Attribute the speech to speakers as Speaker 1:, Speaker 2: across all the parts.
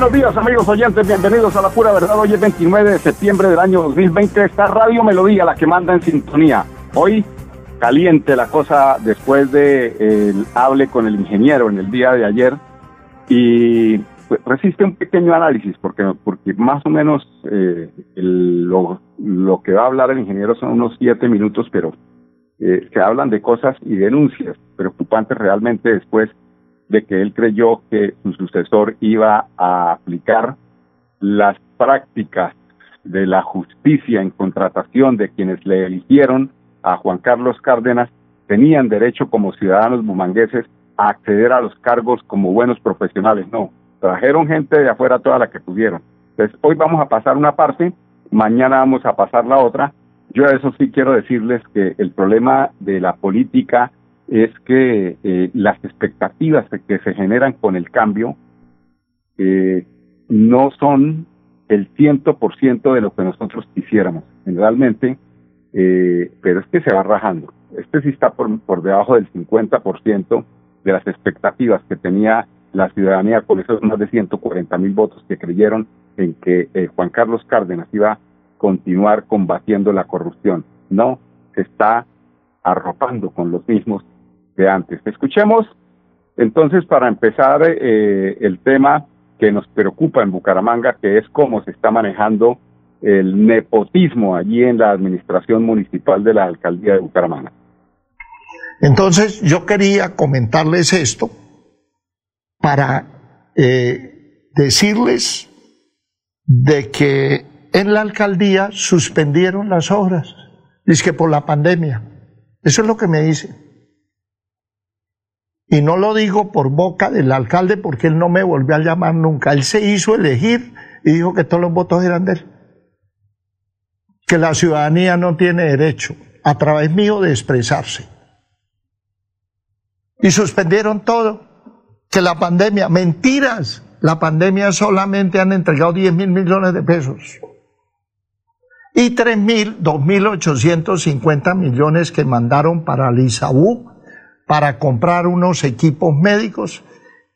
Speaker 1: Buenos días amigos oyentes, bienvenidos a La Pura Verdad. Hoy es 29 de septiembre del año 2020. Esta Radio Melodía, la que manda en sintonía. Hoy caliente la cosa después de el hable con el ingeniero en el día de ayer y pues, resiste un pequeño análisis porque, porque más o menos eh, lo, lo, que va a hablar el ingeniero son unos siete minutos, pero eh, se hablan de cosas y denuncias preocupantes realmente después de que él creyó que su sucesor iba a aplicar las prácticas de la justicia en contratación de quienes le eligieron a Juan Carlos Cárdenas, tenían derecho como ciudadanos bumangueses a acceder a los cargos como buenos profesionales. No, trajeron gente de afuera toda la que pudieron. Entonces, hoy vamos a pasar una parte, mañana vamos a pasar la otra. Yo a eso sí quiero decirles que el problema de la política es que eh, las expectativas que se generan con el cambio eh, no son el ciento por ciento de lo que nosotros quisiéramos, generalmente, eh, pero es que se va rajando. Este sí está por, por debajo del 50% de las expectativas que tenía la ciudadanía con esos más de 140 mil votos que creyeron en que eh, Juan Carlos Cárdenas iba a continuar combatiendo la corrupción. No, se está arropando con los mismos antes. Escuchemos entonces para empezar eh, el tema que nos preocupa en Bucaramanga, que es cómo se está manejando el nepotismo allí en la administración municipal de la alcaldía de Bucaramanga.
Speaker 2: Entonces yo quería comentarles esto para eh, decirles de que en la alcaldía suspendieron las obras, es que por la pandemia. Eso es lo que me dicen. Y no lo digo por boca del alcalde porque él no me volvió a llamar nunca. Él se hizo elegir y dijo que todos los votos eran de él. Que la ciudadanía no tiene derecho a través mío de expresarse. Y suspendieron todo. Que la pandemia, mentiras, la pandemia solamente han entregado 10 mil millones de pesos. Y 3 mil, 2 mil 850 millones que mandaron para el para comprar unos equipos médicos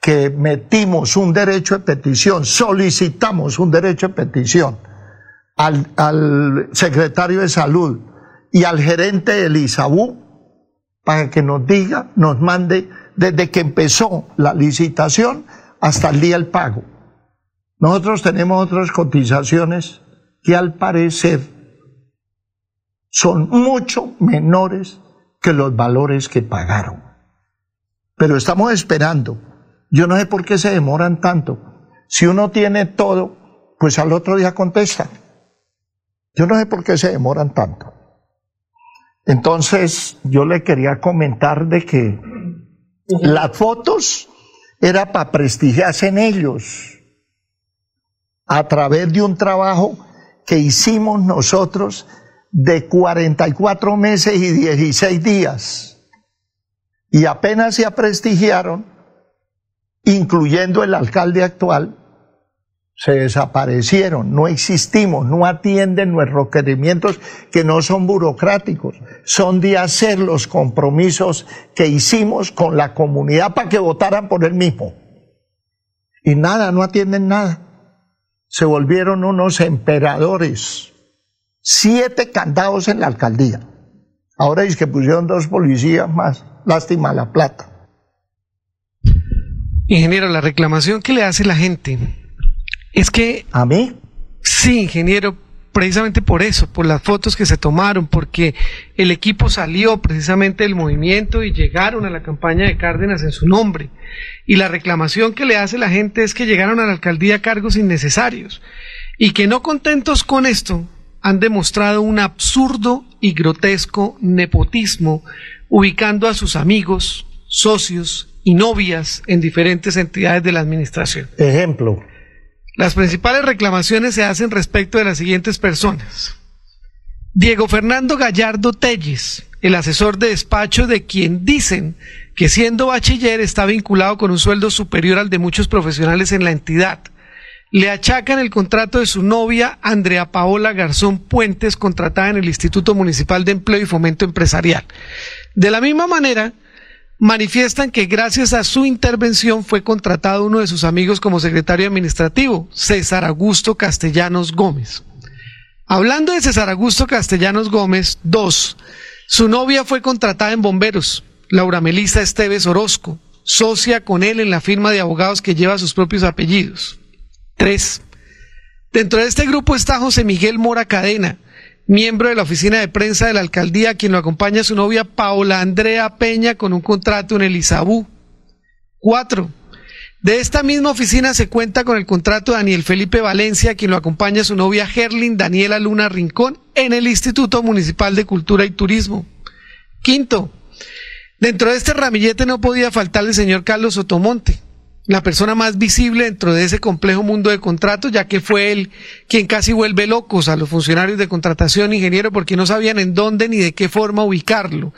Speaker 2: que metimos un derecho de petición, solicitamos un derecho de petición al, secretario de salud y al gerente del ISABU para que nos diga, nos mande desde que empezó la licitación hasta el día del pago. Nosotros tenemos otras cotizaciones que al parecer son mucho menores que los valores que pagaron. Pero estamos esperando. Yo no sé por qué se demoran tanto. Si uno tiene todo, pues al otro día contesta. Yo no sé por qué se demoran tanto. Entonces, yo le quería comentar de que las fotos era para prestigiarse en ellos a través de un trabajo que hicimos nosotros de 44 meses y 16 días. Y apenas se aprestigiaron, incluyendo el alcalde actual, se desaparecieron, no existimos, no atienden nuestros requerimientos que no son burocráticos, son de hacer los compromisos que hicimos con la comunidad para que votaran por el mismo. Y nada, no atienden nada. Se volvieron unos emperadores siete candados en la alcaldía. Ahora es que pusieron dos policías más. Lástima la plata.
Speaker 3: Ingeniero, la reclamación que le hace la gente es que...
Speaker 2: ¿A mí?
Speaker 3: Sí, ingeniero, precisamente por eso, por las fotos que se tomaron, porque el equipo salió precisamente del movimiento y llegaron a la campaña de Cárdenas en su nombre. Y la reclamación que le hace la gente es que llegaron a la alcaldía cargos innecesarios y que no contentos con esto, han demostrado un absurdo y grotesco nepotismo ubicando a sus amigos, socios y novias en diferentes entidades de la administración.
Speaker 2: Ejemplo.
Speaker 3: Las principales reclamaciones se hacen respecto de las siguientes personas. Diego Fernando Gallardo Telles, el asesor de despacho de quien dicen que siendo bachiller está vinculado con un sueldo superior al de muchos profesionales en la entidad. Le achacan el contrato de su novia Andrea Paola Garzón Puentes, contratada en el Instituto Municipal de Empleo y Fomento Empresarial. De la misma manera, manifiestan que gracias a su intervención fue contratado uno de sus amigos como secretario administrativo, César Augusto Castellanos Gómez. Hablando de César Augusto Castellanos Gómez, dos, su novia fue contratada en bomberos, Laura Melisa Esteves Orozco, socia con él en la firma de abogados que lleva sus propios apellidos. Tres. Dentro de este grupo está José Miguel Mora Cadena, miembro de la oficina de prensa de la alcaldía, quien lo acompaña a su novia Paola Andrea Peña con un contrato en el Isabú. Cuatro. De esta misma oficina se cuenta con el contrato de Daniel Felipe Valencia, quien lo acompaña a su novia Gerlin Daniela Luna Rincón en el Instituto Municipal de Cultura y Turismo. Quinto. Dentro de este ramillete no podía faltar el señor Carlos Otomonte, la persona más visible dentro de ese complejo mundo de contratos, ya que fue él quien casi vuelve locos a los funcionarios de contratación ingeniero porque no sabían en dónde ni de qué forma ubicarlo.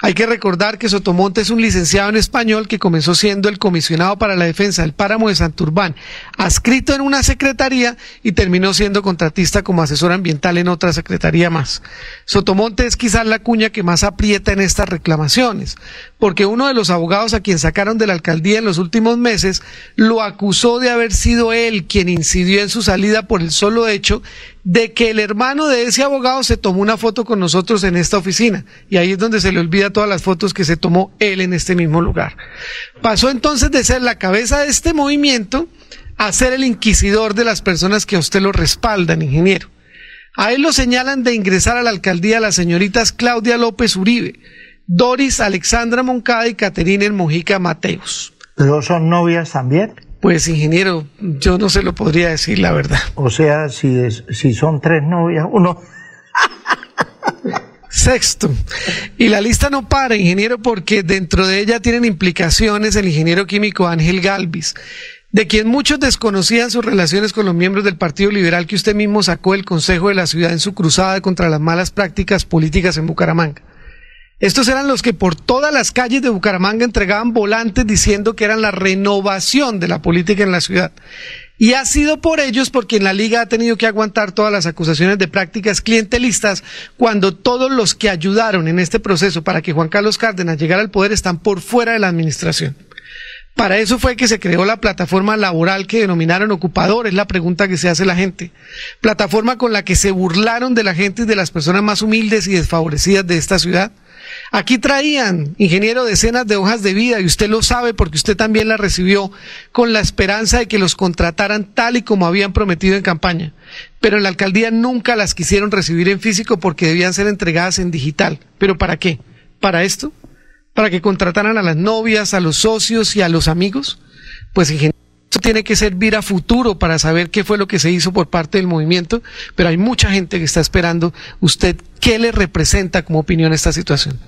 Speaker 3: Hay que recordar que Sotomonte es un licenciado en español que comenzó siendo el comisionado para la defensa del páramo de Santurbán, adscrito en una secretaría y terminó siendo contratista como asesor ambiental en otra secretaría más. Sotomonte es quizás la cuña que más aprieta en estas reclamaciones, porque uno de los abogados a quien sacaron de la alcaldía en los últimos meses lo acusó de haber sido él quien incidió en su salida por el solo hecho de que el hermano de ese abogado se tomó una foto con nosotros en esta oficina. Y ahí es donde se le olvida todas las fotos que se tomó él en este mismo lugar. Pasó entonces de ser la cabeza de este movimiento a ser el inquisidor de las personas que a usted lo respaldan, ingeniero. A él lo señalan de ingresar a la alcaldía las señoritas Claudia López Uribe, Doris Alexandra Moncada y Caterina Mojica Mateus.
Speaker 2: ¿Pero son novias también?
Speaker 3: Pues ingeniero, yo no se lo podría decir la verdad.
Speaker 2: O sea, si, es, si son tres novias, uno...
Speaker 3: Sexto, y la lista no para, ingeniero, porque dentro de ella tienen implicaciones el ingeniero químico Ángel Galvis, de quien muchos desconocían sus relaciones con los miembros del Partido Liberal que usted mismo sacó del Consejo de la Ciudad en su cruzada contra las malas prácticas políticas en Bucaramanga. Estos eran los que por todas las calles de Bucaramanga entregaban volantes diciendo que eran la renovación de la política en la ciudad. Y ha sido por ellos porque en la liga ha tenido que aguantar todas las acusaciones de prácticas clientelistas cuando todos los que ayudaron en este proceso para que Juan Carlos Cárdenas llegara al poder están por fuera de la administración. Para eso fue que se creó la plataforma laboral que denominaron Ocupador, es la pregunta que se hace la gente. Plataforma con la que se burlaron de la gente y de las personas más humildes y desfavorecidas de esta ciudad Aquí traían, ingeniero, decenas de hojas de vida y usted lo sabe porque usted también las recibió con la esperanza de que los contrataran tal y como habían prometido en campaña. Pero en la alcaldía nunca las quisieron recibir en físico porque debían ser entregadas en digital. ¿Pero para qué? ¿Para esto? ¿Para que contrataran a las novias, a los socios y a los amigos? Pues ingeniero esto tiene que servir a futuro para saber qué fue lo que se hizo por parte del movimiento, pero hay mucha gente que está esperando usted qué le representa como opinión esta situación.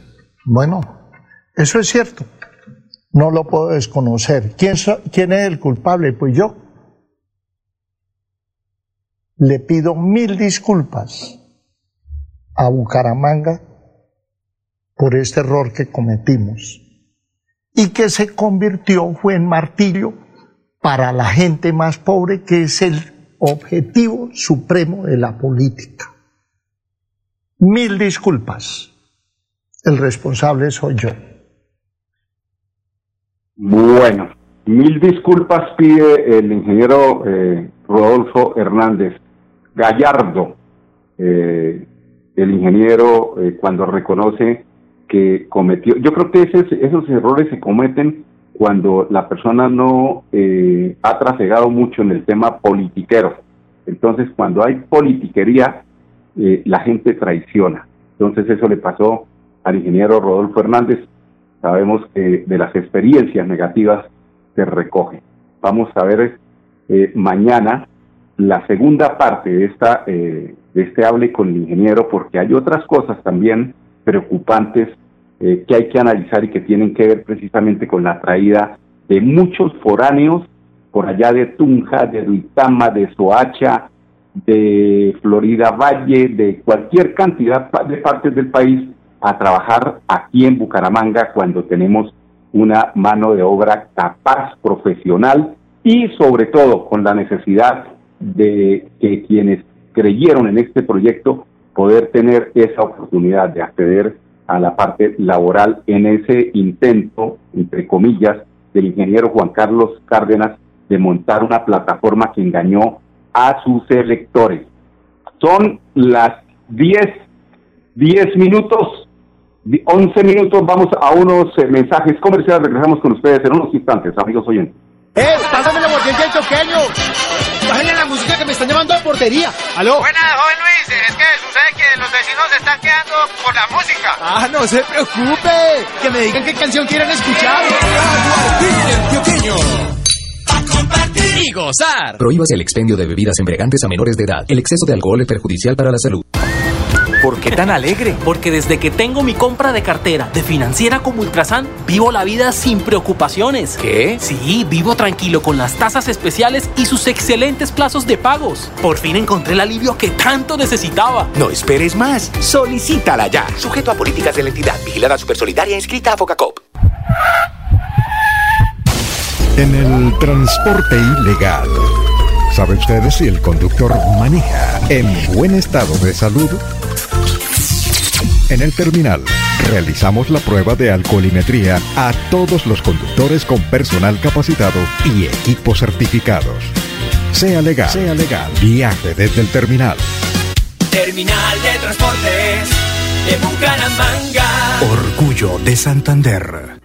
Speaker 2: Bueno, eso es cierto. No lo puedo desconocer. ¿Quién, es el culpable? Pues yo. Le pido mil disculpas a Bucaramanga por este error que cometimos y que se convirtió, fue en martirio para la gente más pobre, que es el objetivo supremo de la política. Mil disculpas. El responsable soy yo.
Speaker 1: Bueno, mil disculpas pide el ingeniero eh, Rodolfo Hernández Gallardo, eh, el ingeniero eh, cuando reconoce que cometió. Yo creo que esos errores se cometen cuando la persona no ha trasegado mucho en el tema politiquero. Entonces, cuando hay politiquería, la gente traiciona. Entonces, eso le pasó al ingeniero Rodolfo Hernández. Sabemos que de las experiencias negativas se recoge. Vamos a ver eh, mañana la segunda parte de, esta, de este hable con el ingeniero, porque hay otras cosas también preocupantes eh, que hay que analizar y que tienen que ver precisamente con la traída de muchos foráneos por allá de Tunja, de Duitama, de Soacha, de Florida Valle, de cualquier cantidad de partes del país a trabajar aquí en Bucaramanga cuando tenemos una mano de obra capaz, profesional y sobre todo con la necesidad de que quienes creyeron en este proyecto poder tener esa oportunidad de acceder a la parte laboral en ese intento, entre comillas, del ingeniero Juan Carlos Cárdenas de montar una plataforma que engañó a sus electores. Son las 10, 10 minutos, 11 minutos, vamos a unos eh, mensajes comerciales, regresamos con ustedes en unos instantes, amigos oyentes.
Speaker 4: ¡Eh! ¡Pásame la mordiente del choqueño! ¡Bájale la música que me están llamando a portería! ¡Aló!
Speaker 5: Buenas, joven Luis. Es que sucede que los vecinos se están quedando por la música.
Speaker 4: ¡Ah, no se preocupe! Que me digan qué canción quieren escuchar.
Speaker 6: y gozar. Prohíbas el expendio de bebidas embriagantes a menores de edad. El exceso de alcohol es perjudicial para la salud.
Speaker 7: ¿Por qué tan alegre? Porque desde que tengo mi compra de cartera de financiera como Ultrasan, vivo la vida sin preocupaciones.
Speaker 6: ¿Qué?
Speaker 7: Sí, vivo tranquilo con las tasas especiales y sus excelentes plazos de pagos. Por fin encontré el alivio que tanto necesitaba.
Speaker 6: No esperes más. Solicítala ya. Sujeto a políticas de la entidad. Vigilada Supersolidaria inscrita a Focacop.
Speaker 8: En el transporte ilegal. ¿Sabe usted si el conductor maneja en buen estado de salud? En el terminal realizamos la prueba de alcoholimetría a todos los conductores con personal capacitado y equipos certificados. Sea legal, sea legal. Viaje desde el terminal.
Speaker 9: Terminal de Transportes de Bucaramanga.
Speaker 8: Orgullo de Santander.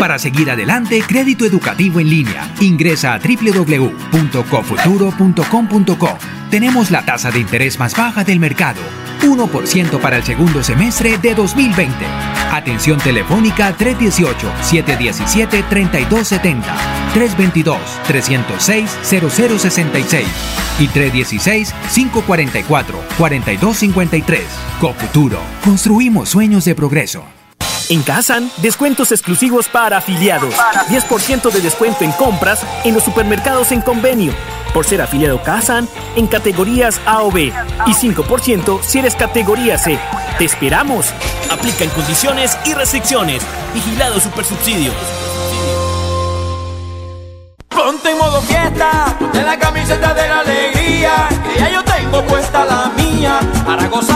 Speaker 10: Para seguir adelante, crédito educativo en línea. Ingresa a www.cofuturo.com.co. Tenemos la tasa de interés más baja del mercado. 1% para el segundo semestre de 2020. Atención telefónica 318-717-3270, 322-306-0066 y 316-544-4253. Cofuturo. Construimos sueños de progreso.
Speaker 11: En Kazan, descuentos exclusivos para afiliados. 10% de descuento en compras en los supermercados en convenio. Por ser afiliado Kazan en categorías A o B. Y 5% si eres categoría C. ¡Te esperamos! Aplica en condiciones y restricciones. Vigilado Supersubsidio.
Speaker 9: Ponte en modo fiesta, ponte la camiseta de la alegría. Que ya yo tengo puesta la mía para gozar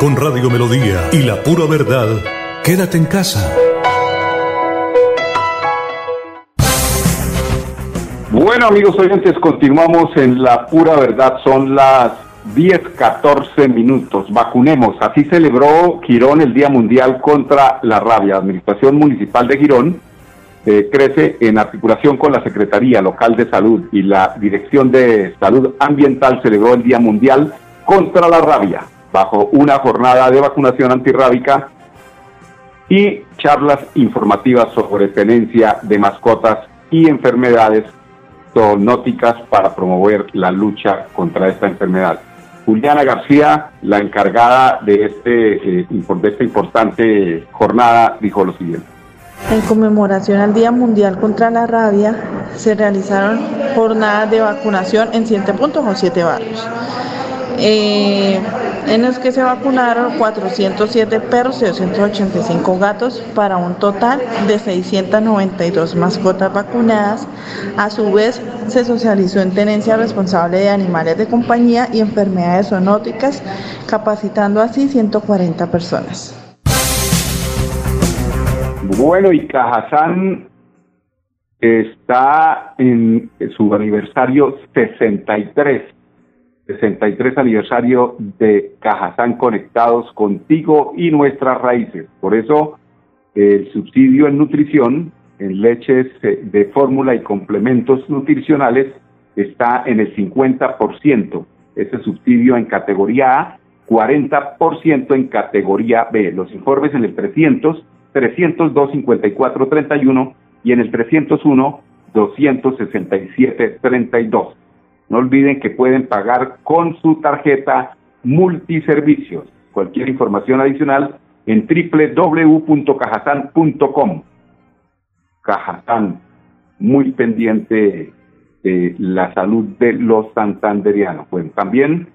Speaker 12: Con Radio Melodía y la pura verdad, quédate en casa.
Speaker 1: Bueno, amigos oyentes, continuamos en la pura verdad. Son las 10, 14 minutos. Vacunemos. Así celebró Girón el Día Mundial contra la Rabia. Administración Municipal de Girón eh, crece en articulación con la Secretaría Local de Salud y la Dirección de Salud Ambiental celebró el Día Mundial contra la Rabia bajo una jornada de vacunación antirrábica y charlas informativas sobre tenencia de mascotas y enfermedades zoonóticas para promover la lucha contra esta enfermedad. Juliana García, la encargada de, este, eh, de esta importante jornada, dijo lo siguiente.
Speaker 13: En conmemoración al Día Mundial contra la Rabia, se realizaron jornadas de vacunación en siete puntos o siete barrios. Eh, en los que se vacunaron 407 perros y 285 gatos para un total de 692 mascotas vacunadas. A su vez, se socializó en tenencia responsable de animales de compañía y enfermedades zoonóticas, capacitando así 140 personas.
Speaker 1: Bueno, y Cajazán está en su aniversario 63, 63 aniversario de Cajazán Conectados contigo y nuestras raíces. Por eso el subsidio en nutrición, en leches eh, de fórmula y complementos nutricionales está en el 50%. Ese subsidio en categoría A, 40% en categoría B. Los informes en el 300, 302, 54, 31 y en el 301, 267, 32. No olviden que pueden pagar con su tarjeta multiservicios. Cualquier información adicional en www.cajasan.com. Cajazán, muy pendiente de la salud de los santanderianos. Bueno, también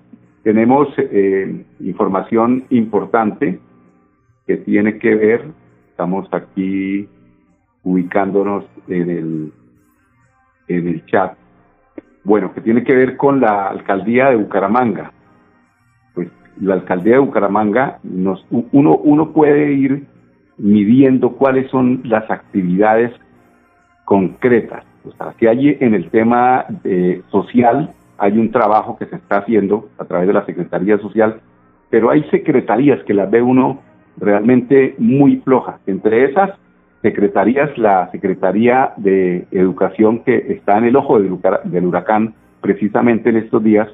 Speaker 1: tenemos eh, información importante que tiene que ver, estamos aquí ubicándonos en el, en el chat, bueno, que tiene que ver con la alcaldía de Bucaramanga. Pues la alcaldía de Bucaramanga, nos, uno, uno puede ir midiendo cuáles son las actividades concretas. O sea, si hay en el tema eh, social, hay un trabajo que se está haciendo a través de la Secretaría Social, pero hay secretarías que las ve uno realmente muy flojas. Entre esas secretarías, la Secretaría de Educación que está en el ojo del huracán precisamente en estos días,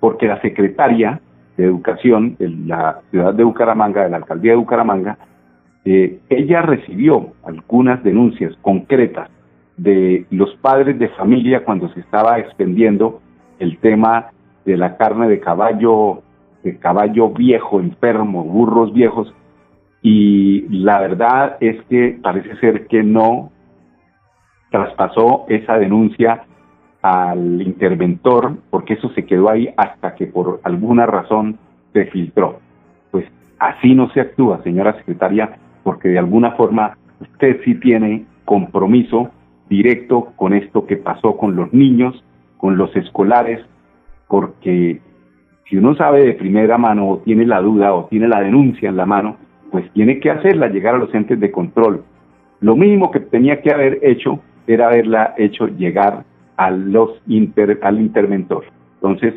Speaker 1: porque la secretaria de Educación de la ciudad de Bucaramanga, de la alcaldía de Bucaramanga, eh, ella recibió algunas denuncias concretas de los padres de familia cuando se estaba extendiendo el tema de la carne de caballo, de caballo viejo, enfermo, burros viejos, y la verdad es que parece ser que no traspasó esa denuncia al interventor, porque eso se quedó ahí hasta que por alguna razón se filtró. Pues así no se actúa, señora secretaria, porque de alguna forma usted sí tiene compromiso directo con esto que pasó con los niños, con los escolares, porque si uno sabe de primera mano o tiene la duda o tiene la denuncia en la mano, pues tiene que hacerla llegar a los entes de control. Lo mínimo que tenía que haber hecho era haberla hecho llegar a los al interventor. Entonces,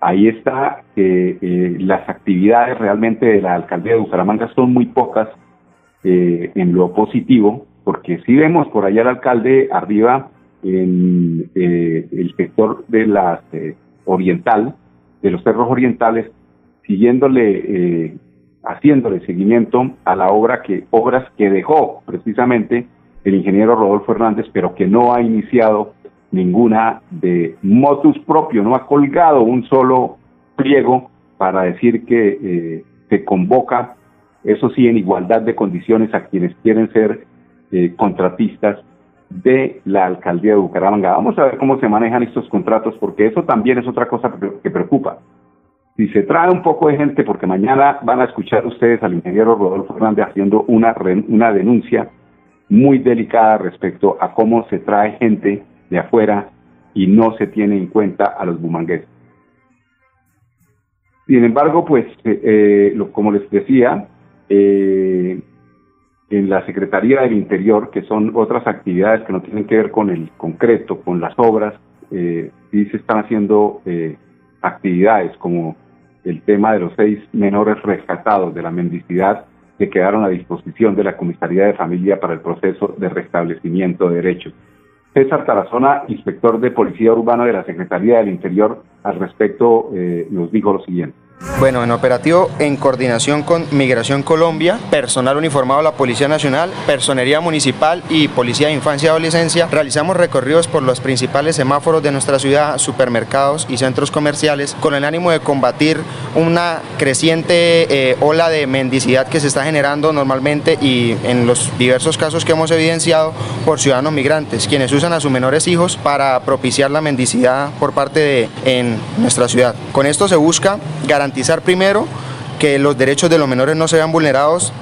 Speaker 1: ahí está que eh, las actividades realmente de la alcaldía de Bucaramanga son muy pocas eh, en lo positivo, porque si vemos por allá al alcalde arriba en eh, el sector de la oriental, de los cerros orientales, siguiéndole haciéndole seguimiento a la obra que, obras que dejó precisamente el ingeniero Rodolfo Hernández, pero que no ha iniciado ninguna de motus propio, no ha colgado un solo pliego para decir que eh, se convoca, eso sí, en igualdad de condiciones a quienes quieren ser eh, contratistas de la alcaldía de Bucaramanga. Vamos a ver cómo se manejan estos contratos, porque eso también es otra cosa que preocupa si se trae un poco de gente, porque mañana van a escuchar ustedes al ingeniero Rodolfo Hernández haciendo una, una denuncia muy delicada respecto a cómo se trae gente de afuera y no se tiene en cuenta a los bumangueses. Sin embargo, pues, eh, eh, como les decía, eh, en la Secretaría del Interior, que son otras actividades que no tienen que ver con el concreto, con las obras, sí se están haciendo actividades como el tema de los seis menores rescatados de la mendicidad que quedaron a disposición de la Comisaría de Familia para el proceso de restablecimiento de derechos. César Tarazona, inspector de Policía Urbana de la Secretaría del Interior, al respecto eh, nos dijo lo siguiente.
Speaker 14: Bueno, en operativo en coordinación con Migración Colombia, personal uniformado de la Policía Nacional, Personería Municipal y Policía de Infancia y Adolescencia, realizamos recorridos por los principales semáforos de nuestra ciudad, supermercados y centros comerciales, con el ánimo de combatir una creciente eh, ola de mendicidad que se está generando normalmente y en los diversos casos que hemos evidenciado por ciudadanos migrantes, quienes usan a sus menores hijos para propiciar la mendicidad por parte de en nuestra ciudad. Con esto se busca garantizar primero que los derechos de los menores no se vean vulnerados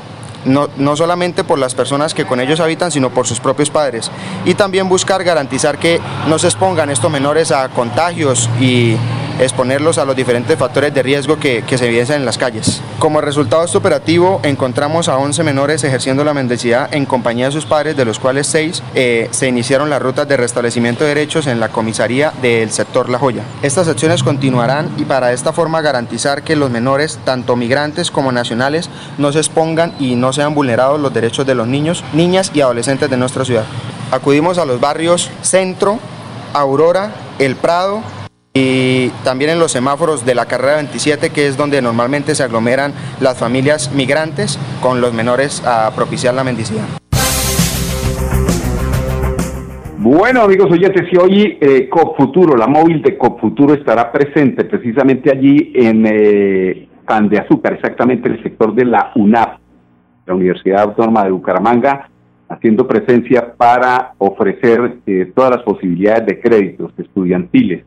Speaker 14: no, no, solamente por las personas que con ellos habitan, sino por sus propios padres. Y también buscar garantizar que no se expongan estos menores a contagios y exponerlos a los diferentes factores de riesgo que, se evidencian en las calles. Como resultado de este operativo, encontramos a 11 menores ejerciendo la mendicidad en compañía de sus padres, de los cuales 6 eh, se iniciaron las rutas de restablecimiento de derechos en la comisaría del sector La Joya. Estas acciones continuarán y para esta forma garantizar que los menores, tanto migrantes como nacionales, no se expongan y no sean vulnerados los derechos de los niños, niñas y adolescentes de nuestra ciudad. Acudimos a los barrios Centro, Aurora, El Prado, y también en los semáforos de la carrera 27, que es donde normalmente se aglomeran las familias migrantes con los menores a propiciar la mendicidad.
Speaker 1: Bueno, amigos oyentes, y hoy eh, COPFuturo, la móvil de COPFuturo estará presente precisamente allí en eh, Pan de Azúcar, exactamente en el sector de la UNAP, la Universidad Autónoma de Bucaramanga, haciendo presencia para ofrecer eh, todas las posibilidades de créditos estudiantiles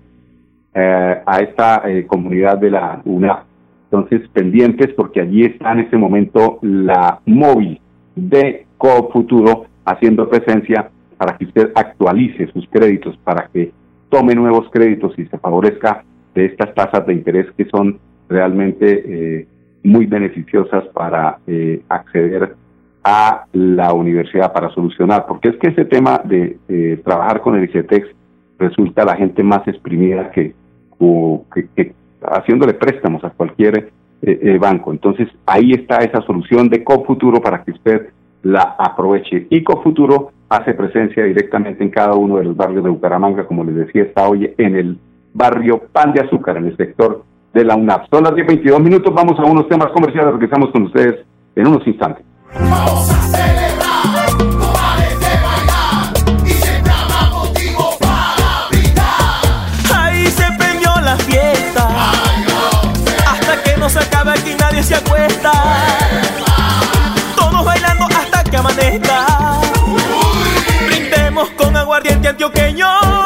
Speaker 1: eh, a esta eh, comunidad de la UNA. Entonces, pendientes porque allí está en este momento la móvil de CoFuturo haciendo presencia para que usted actualice sus créditos, para que tome nuevos créditos y se favorezca de estas tasas de interés que son realmente eh, muy beneficiosas para acceder a la universidad, para solucionar, porque es que ese tema de trabajar con el ICETEX resulta la gente más exprimida que, o que, haciéndole préstamos a cualquier eh, eh, banco. Entonces ahí está esa solución de CoFuturo para que usted la aproveche. Y CoFuturo hace presencia directamente en cada uno de los barrios de Bucaramanga, como les decía, está hoy en el barrio Pan de Azúcar, en el sector de la UNAP. Son las 10.22 minutos, vamos a unos temas comerciales, regresamos con ustedes en unos instantes.
Speaker 9: Amanezca. Brindemos con aguardiente antioqueño.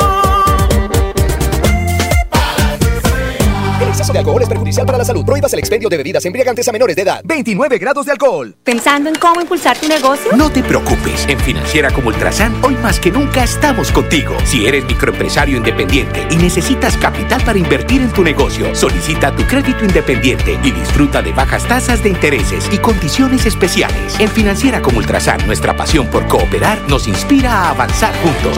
Speaker 6: De alcohol es perjudicial para la salud. Prohíbas el expendio de bebidas embriagantes a menores de edad. 29 grados de alcohol.
Speaker 15: ¿Pensando en cómo impulsar tu negocio?
Speaker 16: No te preocupes. En Financiera como Ultrasan, hoy más que nunca estamos contigo. Si eres microempresario independiente y necesitas capital para invertir en tu negocio, solicita tu crédito independiente y disfruta de bajas tasas de intereses y condiciones especiales. En Financiera como Ultrasan, nuestra pasión por cooperar nos inspira a avanzar juntos.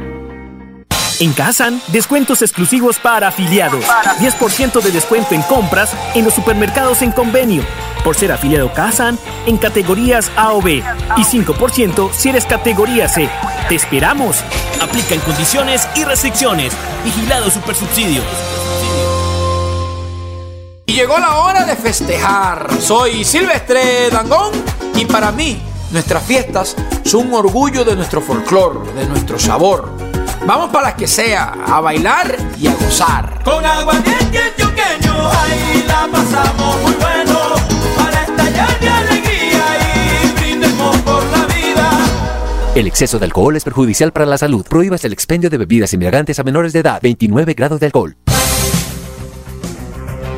Speaker 11: En Kazan, descuentos exclusivos para afiliados. 10% de descuento en compras en los supermercados en convenio. Por ser afiliado Kazan en categorías A o B. Y 5% si eres categoría C. ¡Te esperamos! Aplica en condiciones y restricciones. Vigilado Supersubsidio.
Speaker 17: Y llegó la hora de festejar. Soy Silvestre Dangón y para mí nuestras fiestas son un orgullo de nuestro folclor, de nuestro sabor Vamos para las que sea, a bailar y a gozar.
Speaker 9: Con antioqueño, ahí la pasamos muy bueno. Para estallar de alegría y brindemos por la vida.
Speaker 6: El exceso de alcohol es perjudicial para la salud. Prohíbas el expendio de bebidas embriagantes a menores de edad. 29 grados de alcohol.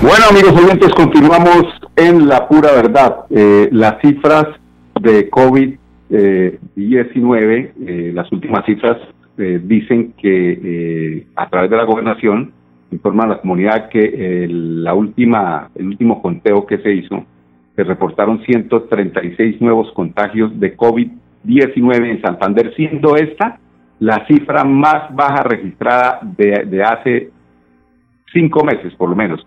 Speaker 1: Bueno, amigos oyentes, continuamos en la pura verdad. Eh, las cifras de COVID-19, eh, las últimas cifras eh, dicen que eh, a través de la gobernación informan a la comunidad que la última, el último conteo que se hizo, se reportaron 136 nuevos contagios de COVID 19 en Santander, siendo esta la cifra más baja registrada de, de hace cinco meses, por lo menos.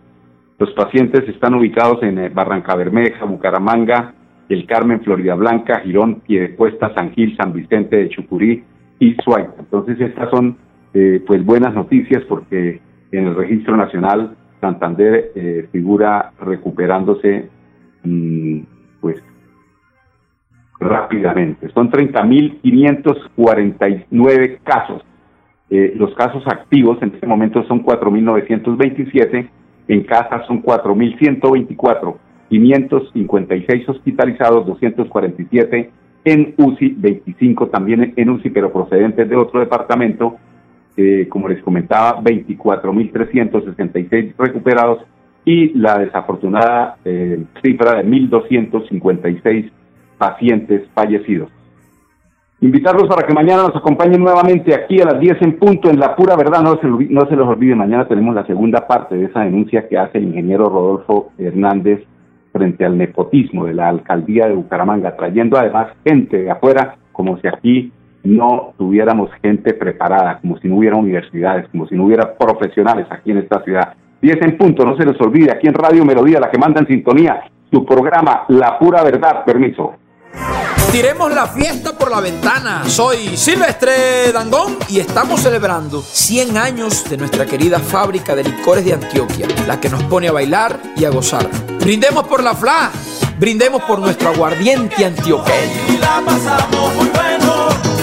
Speaker 1: Los pacientes están ubicados en eh, Barranca Bermeja, Bucaramanga, El Carmen, Florida Blanca, Girón, Piedecuesta, San Gil, San Vicente de Chucurí y Suaita. Entonces estas son eh, pues buenas noticias porque en el registro nacional Santander eh, figura recuperándose mm, pues rápidamente. Son 30.549 casos. Eh, los casos activos en este momento son 4.927, en casa son 4.124, 556 hospitalizados, 247 en UCI, 25 también en UCI, pero procedentes de otro departamento, como les comentaba, 24.366 recuperados y la desafortunada eh, cifra de 1.256 pacientes fallecidos. Invitarlos para que mañana nos acompañen nuevamente aquí a las 10 en punto en La Pura Verdad. No se, no se los olvide, mañana tenemos la segunda parte de esa denuncia que hace el ingeniero Rodolfo Hernández frente al nepotismo de la alcaldía de Bucaramanga, trayendo además gente de afuera, como si aquí no tuviéramos gente preparada, como si no hubiera universidades, como si no hubiera profesionales aquí en esta ciudad. 10 en punto, no se les olvide, aquí en Radio Melodía, la que manda en sintonía, su programa La Pura Verdad, permiso.
Speaker 17: Tiremos la fiesta por la ventana. Soy Silvestre Dangón y estamos celebrando 100 años de nuestra querida fábrica de licores de Antioquia, la que nos pone a bailar y a gozar. Brindemos por la FLA, brindemos por nuestro aguardiente antioqueño.
Speaker 9: Y la pasamos muy bueno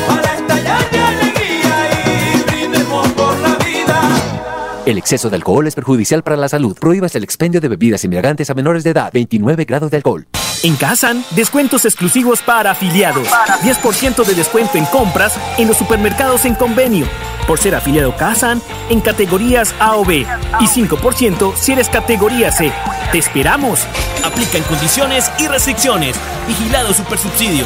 Speaker 6: El exceso de alcohol es perjudicial para la salud. Prohíbas el expendio de bebidas embriagantes a menores de edad. 29 grados de alcohol.
Speaker 11: En Kazan, descuentos exclusivos para afiliados. 10% de descuento en compras en los supermercados en convenio. Por ser afiliado Kazan en categorías A o B. Y 5% si eres categoría C. ¡Te esperamos! Aplica en condiciones y restricciones. Vigilado Supersubsidio.